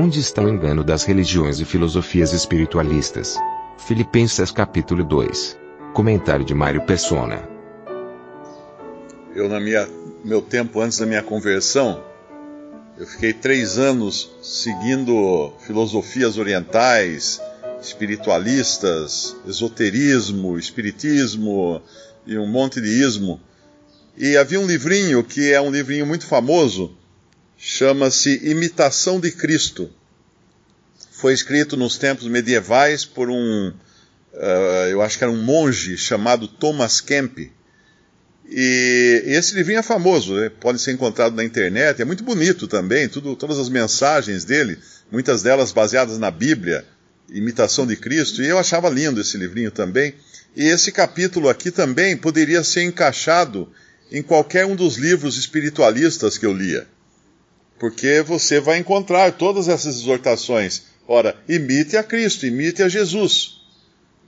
Onde está o engano das religiões e filosofias espiritualistas? Filipenses capítulo 2. Comentário de Mário Persona. Eu, na minha, meu tempo antes da minha conversão, eu fiquei três anos seguindo filosofias orientais, espiritualistas, esoterismo, espiritismo e um monte de ismo. E havia um livrinho que é um livrinho muito famoso, chama-se Imitação de Cristo. Foi escrito nos tempos medievais por um, uh, eu acho que era um monge chamado Thomas Kemp. E esse livrinho é famoso, né? pode ser encontrado na internet, é muito bonito também, tudo, todas as mensagens dele, muitas delas baseadas na Bíblia, Imitação de Cristo, e eu achava lindo esse livrinho também. E esse capítulo aqui também poderia ser encaixado em qualquer um dos livros espiritualistas que eu lia. Porque você vai encontrar todas essas exortações. Ora, imite a Cristo, imite a Jesus.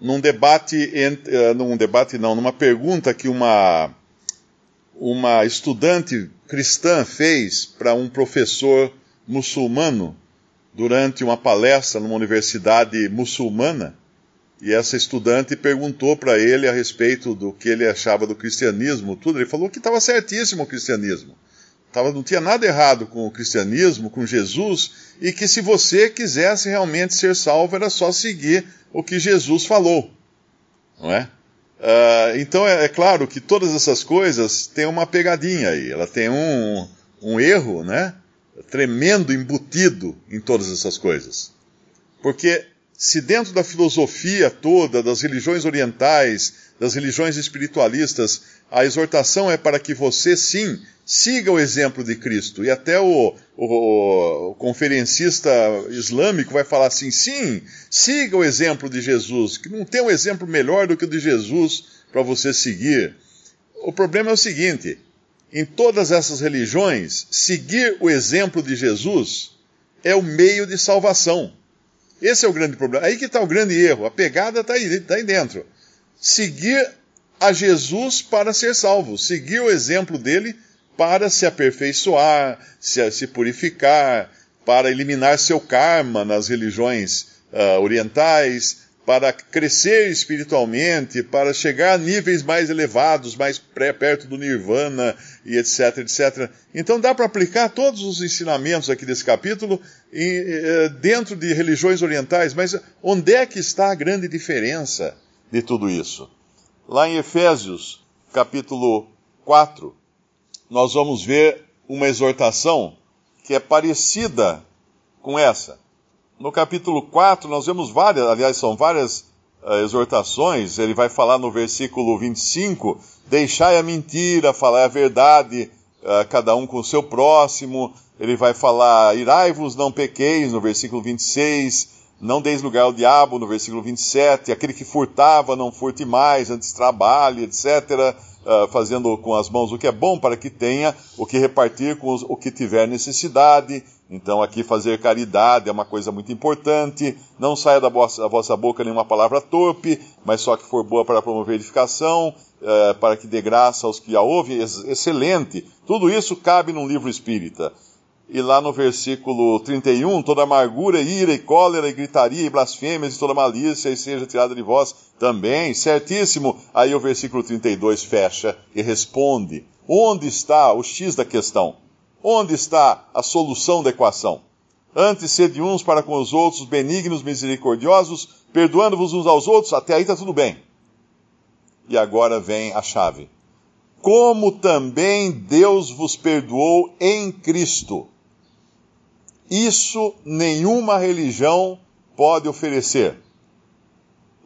Num debate, uh, num debate não, numa pergunta que uma uma estudante cristã fez para um professor muçulmano durante uma palestra numa universidade muçulmana. E essa estudante perguntou para ele a respeito do que ele achava do cristianismo, tudo. Ele falou que estava certíssimo o cristianismo. Tava, não tinha nada errado com o cristianismo, com Jesus, e que se você quisesse realmente ser salvo, era só seguir o que Jesus falou. Não é? Uh, então é, é, claro que todas essas coisas têm uma pegadinha aí, ela tem um, um erro, né? Tremendo embutido em todas essas coisas. Porque se dentro da filosofia toda, das religiões orientais, das religiões espiritualistas, a exortação é para que você sim siga o exemplo de Cristo. E até o, o, o, conferencista islâmico vai falar assim: sim, siga o exemplo de Jesus, que não tem um exemplo melhor do que o de Jesus para você seguir. O problema é o seguinte: em todas essas religiões, seguir o exemplo de Jesus é o meio de salvação. Esse é o grande problema. Aí que está o grande erro. A pegada está aí, tá aí dentro. Seguir a Jesus para ser salvo. Seguir o exemplo dele para se aperfeiçoar, se, se purificar, para eliminar seu karma nas religiões uh, orientais, para crescer espiritualmente, para chegar a níveis mais elevados, mais pré, perto do nirvana e etc, etc. Então dá para aplicar todos os ensinamentos aqui desse capítulo em, eh, dentro de religiões orientais, mas onde é que está a grande diferença de tudo isso? Lá em Efésios, capítulo 4, nós vamos ver uma exortação que é parecida com essa. No capítulo 4, nós vemos várias, aliás, são várias uh, exortações. Ele vai falar no versículo 25: Deixai a mentira, falai a verdade, uh, cada um com o seu próximo. Ele vai falar: Irai-vos, não pequeis, no versículo 26. Não deis lugar ao diabo, no versículo 27. Aquele que furtava, não furte mais, antes trabalhe, etc uh, fazendo com as mãos o que é bom para que tenha o que repartir com os, o que tiver necessidade. Então, aqui fazer caridade é uma coisa muito importante. Não saia da vossa, da vossa boca nenhuma palavra torpe, mas só que for boa para promover edificação, uh, para que dê graça aos que a ouvem. Excelente. Tudo isso cabe num livro espírita. E lá no versículo 31, toda amargura, ira e cólera, e gritaria, e blasfêmias, e toda malícia, e seja tirada de vós também, certíssimo. Aí o versículo 32 fecha e responde: onde está o X da questão? Onde está a solução da equação? Antes sede uns para com os outros, benignos, misericordiosos, perdoando-vos uns aos outros, até aí está tudo bem. E agora vem a chave. Como também Deus vos perdoou em Cristo isso nenhuma religião pode oferecer.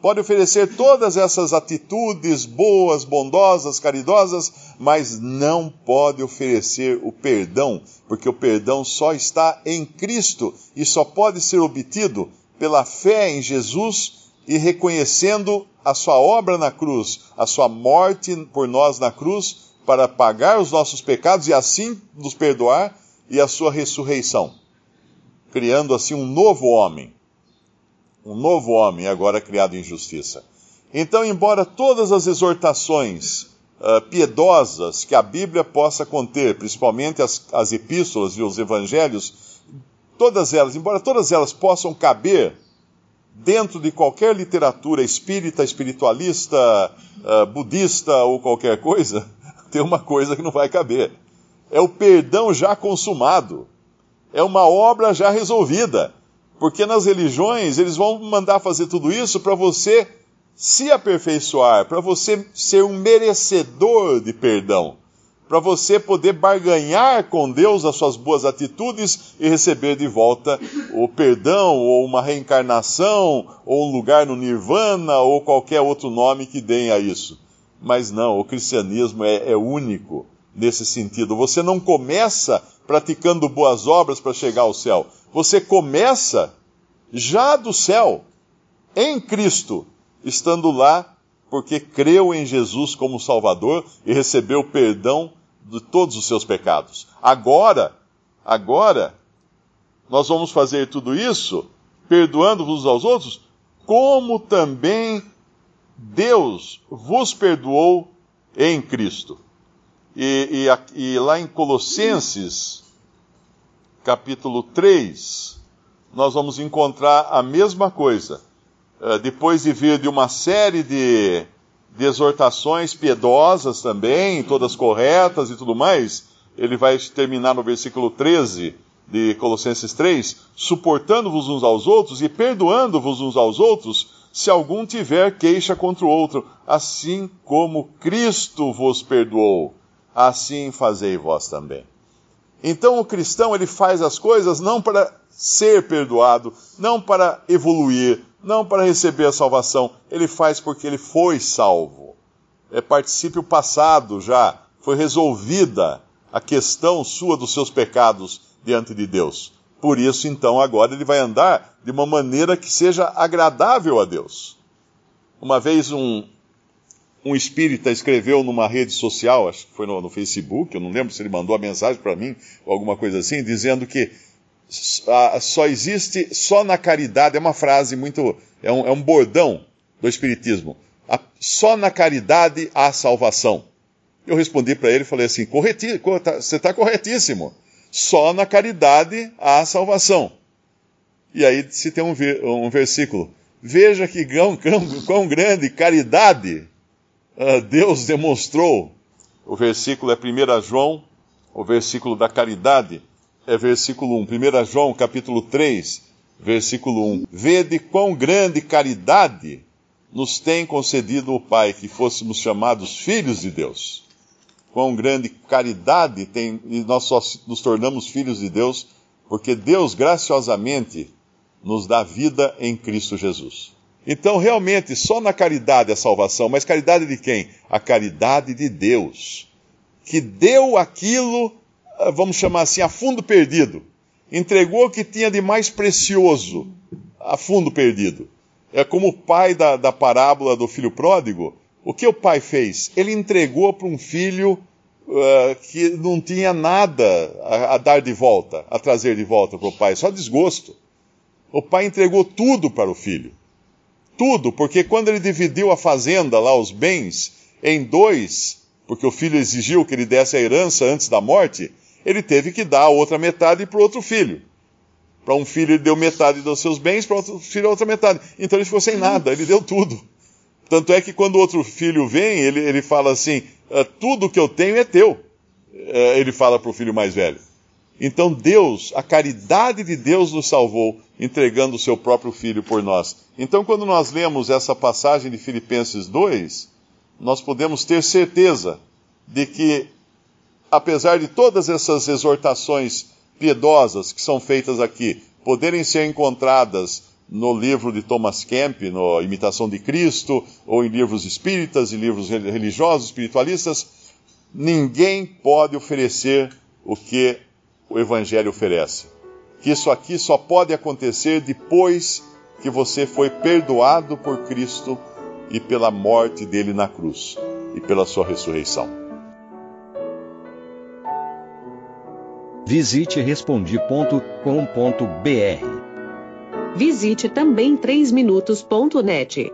pode oferecer todas essas atitudes boas, bondosas, caridosas, mas não pode oferecer o perdão, porque o perdão só está em Cristo e só pode ser obtido pela fé em Jesus e reconhecendo a sua obra na cruz, a sua morte por nós na cruz, para pagar os nossos pecados e assim nos perdoar, e a sua ressurreição, criando assim um novo homem. Um novo homem agora criado em justiça. Então, embora todas as exortações uh, piedosas que a Bíblia possa conter, principalmente as, as epístolas e os evangelhos, todas elas, embora todas elas possam caber dentro de qualquer literatura espírita, espiritualista, uh, budista ou qualquer coisa, tem uma coisa que não vai caber. É o perdão já consumado. É uma obra já resolvida. Porque nas religiões eles vão mandar fazer tudo isso para você se aperfeiçoar, para você ser um merecedor de perdão para você poder barganhar com Deus as suas boas atitudes e receber de volta o perdão, ou uma reencarnação, ou um lugar no Nirvana, ou qualquer outro nome que deem a isso. Mas não, o cristianismo é, é único nesse sentido. Você não começa praticando boas obras para chegar ao céu. Você começa já do céu, em Cristo, estando lá porque creu em Jesus como Salvador e recebeu perdão de todos os seus pecados. Agora, agora, nós vamos fazer tudo isso perdoando-vos aos outros, como também Deus vos perdoou em Cristo. E, e, e lá em Colossenses, capítulo 3, nós vamos encontrar a mesma coisa. Eh, depois de vir de uma série de, de exortações piedosas também, todas corretas e tudo mais, ele vai terminar no versículo 13 de Colossenses 3, suportando-vos uns aos outros e perdoando-vos uns aos outros, se algum tiver queixa contra o outro, assim como Cristo vos perdoou, assim fazei vós também. Então o cristão ele faz as coisas não para ser perdoado, não para evoluir, não para receber a salvação, ele faz porque ele foi salvo. É participio passado já, foi resolvida a questão sua dos seus pecados diante de Deus. Por isso, então, agora ele vai andar de uma maneira que seja agradável a Deus. Uma vez um, um espírita escreveu numa rede social, acho que foi no, no Facebook, eu não lembro se ele mandou a mensagem para mim ou alguma coisa assim, dizendo que só existe, só na caridade, é uma frase muito, é um, é um bordão do Espiritismo. Só na caridade há salvação. Eu respondi para ele e falei assim: correti, tá, você está corretíssimo. Só na caridade há salvação. E aí se tem um, um versículo. Veja que quão, quão grande caridade Deus demonstrou. O versículo é 1 João, o versículo da caridade é versículo 1. 1 João, capítulo 3, versículo 1. Vede quão grande caridade nos tem concedido o Pai, que fôssemos chamados filhos de Deus. Quão grande caridade tem, e nós só nos tornamos filhos de Deus, porque Deus graciosamente nos dá vida em Cristo Jesus. Então, realmente, só na caridade a salvação, mas caridade de quem? A caridade de Deus, que deu aquilo ah, vamos chamar assim, a fundo perdido. Entregou o que tinha de mais precioso a fundo perdido. É como o pai da, da parábola do filho pródigo. O que o pai fez? Ele entregou para um filho uh, que não tinha nada a, a, dar de volta, a trazer de volta para o pai, só desgosto. O pai entregou tudo para o filho. Tudo, porque quando ele dividiu a fazenda, lá os bens, em dois, porque o filho exigiu que ele desse a herança antes da morte, ele teve que dar a outra metade para o outro filho. Para um filho ele deu metade dos seus bens, para outro filho a outra metade. Então ele ficou sem nada, ele deu tudo. Tanto é que quando o outro filho vem, ele, ele fala assim: ah, tudo que eu tenho é teu. Eh, ele fala para o filho mais velho. Então Deus, a caridade de Deus nos salvou, entregando o seu próprio filho por nós. Então quando nós lemos essa passagem de Filipenses 2, nós podemos ter certeza de que apesar de todas essas exortações piedosas que são feitas aqui poderem ser encontradas no livro de Thomas Kemp, no Imitação de Cristo, ou em livros espíritas e livros religiosos, espiritualistas, ninguém pode oferecer o que o Evangelho oferece. Que isso aqui só pode acontecer depois que você foi perdoado por Cristo e pela morte dele na cruz e pela sua ressurreição. Visite respondi.com.br. Visite também 3minutos.net.